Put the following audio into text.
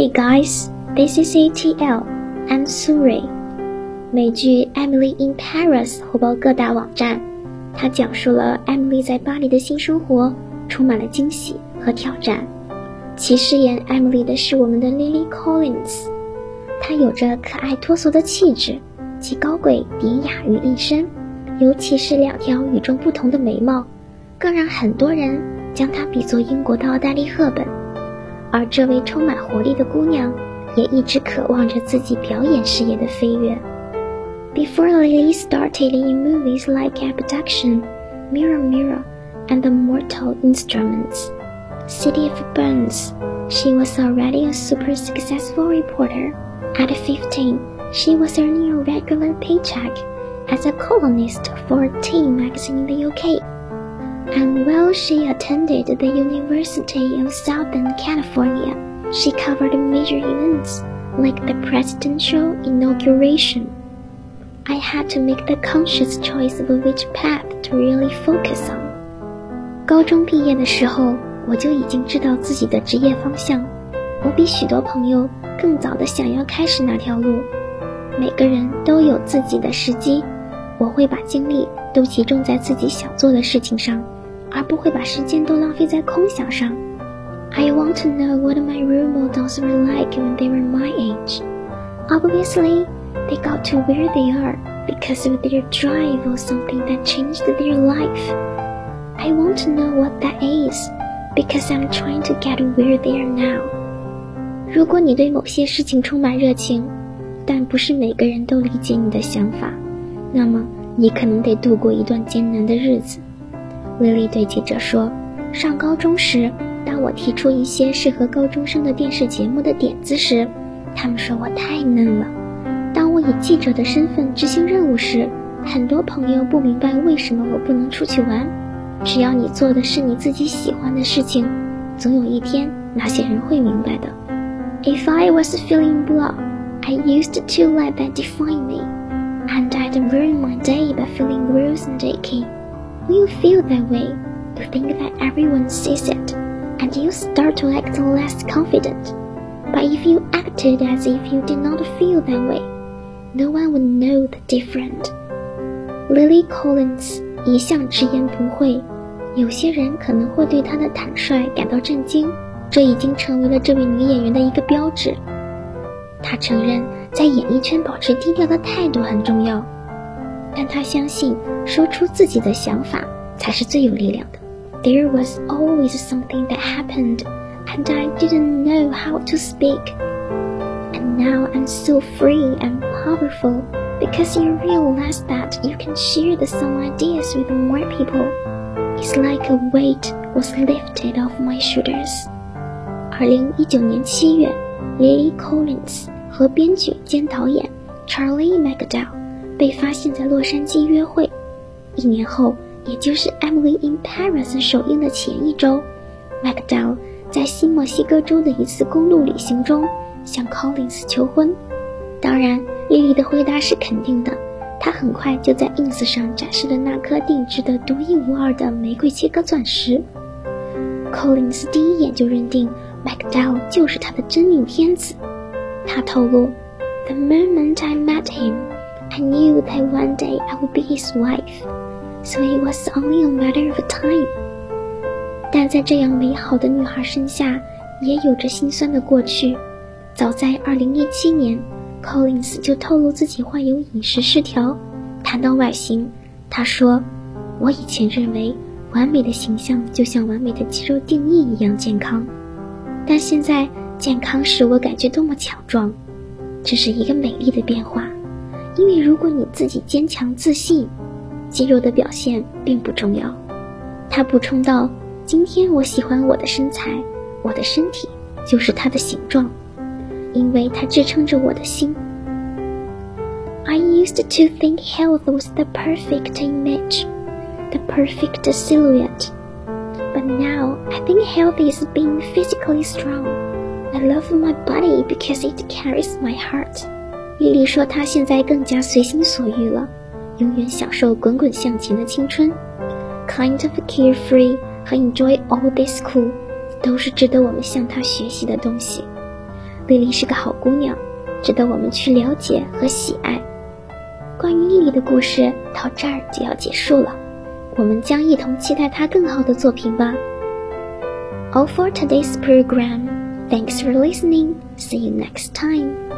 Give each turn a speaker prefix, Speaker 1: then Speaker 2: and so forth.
Speaker 1: Hey guys, this is ATL. I'm Suri. 美剧《Emily in Paris》火爆各大网站。它讲述了 Emily 在巴黎的新生活，充满了惊喜和挑战。其饰演 Emily 的是我们的 Lily Collins。她有着可爱脱俗的气质，既高贵典雅于一身，尤其是两条与众不同的眉毛，更让很多人将她比作英国的奥黛丽·赫本。而这位充满活力的姑娘，也一直渴望着自己表演事业的飞跃。Before Lily started in movies like Abduction, Mirror Mirror, and The Mortal Instruments, City of Bones, she was already a super successful reporter. At 15, she was earning a regular paycheck as a columnist for a teen magazine in the UK and while she attended the University of Southern California, she covered major events like the presidential inauguration. I had to make the conscious choice of which path to really focus on. 高中毕业的时候，我就已经知道自己的职业方向。我比许多朋友更早的想要开始那条路。每个人都有自己的时机，我会把精力都集中在自己想做的事情上。 而不会把时间都浪费在空想上。I want to know what my role models were like when they were my age. Obviously, they got to where they are because of their drive or something that changed their life. I want to know what that is because I'm trying to get where they are now. 如果你对某些事情充满热情，但不是每个人都理解你的想法，那么你可能得度过一段艰难的日子。威利对记者说：“上高中时，当我提出一些适合高中生的电视节目的点子时，他们说我太嫩了；当我以记者的身份执行任务时，很多朋友不明白为什么我不能出去玩。只要你做的是你自己喜欢的事情，总有一天那些人会明白的。If I was feeling blah, I used to let that define me, and I'd ruin my day by feeling bruised and aching. When you feel that way, you think that everyone sees it, and you start to act less confident. But if you acted as if you did not feel that way, no one would know the difference. Lily Collins 一向直言不讳，有些人可能会对她的坦率感到震惊，这已经成为了这位女演员的一个标志。她承认，在演艺圈保持低调的态度很重要。 但他相信，说出自己的想法才是最有力量的。There was always something that happened, and I didn't know how to speak. And now I'm so free and powerful because you realize that you can share the same ideas with more people. It's like a weight was lifted off my shoulders. 二零一九年七月，Lily Collins 和编剧兼导演 Charlie McDowell 被发现在洛杉矶约会。一年后，也就是《Emily in Paris》首映的前一周，McDowell 在新墨西哥州的一次公路旅行中向 Collins 求婚。当然，莉莉的回答是肯定的。她很快就在 Ins 上展示了那颗定制的独一无二的玫瑰切割钻石。Collins 第一眼就认定 McDowell 就是他的真命天子。他透露：“The moment I met him。” I knew that one day I would be his wife, so it was only a matter of time. 但在这样美好的女孩身下，也有着心酸的过去。早在2017年，Collins 就透露自己患有饮食失调。谈到外形，他说：“我以前认为完美的形象就像完美的肌肉定义一样健康，但现在健康使我感觉多么强壮，这是一个美丽的变化。”因为如果你自己坚强自信，肌肉的表现并不重要。他补充道：“今天我喜欢我的身材，我的身体就是它的形状，因为它支撑着我的心。” I used to think health was the perfect image, the perfect silhouette. But now I think health is being physically strong. I love my body because it carries my heart. 莉莉说：“她现在更加随心所欲了，永远享受滚滚向前的青春，kind of carefree 和 enjoy all this cool，都是值得我们向她学习的东西。莉莉是个好姑娘，值得我们去了解和喜爱。关于莉莉的故事到这儿就要结束了，我们将一同期待她更好的作品吧。All for today's program. Thanks for listening. See you next time.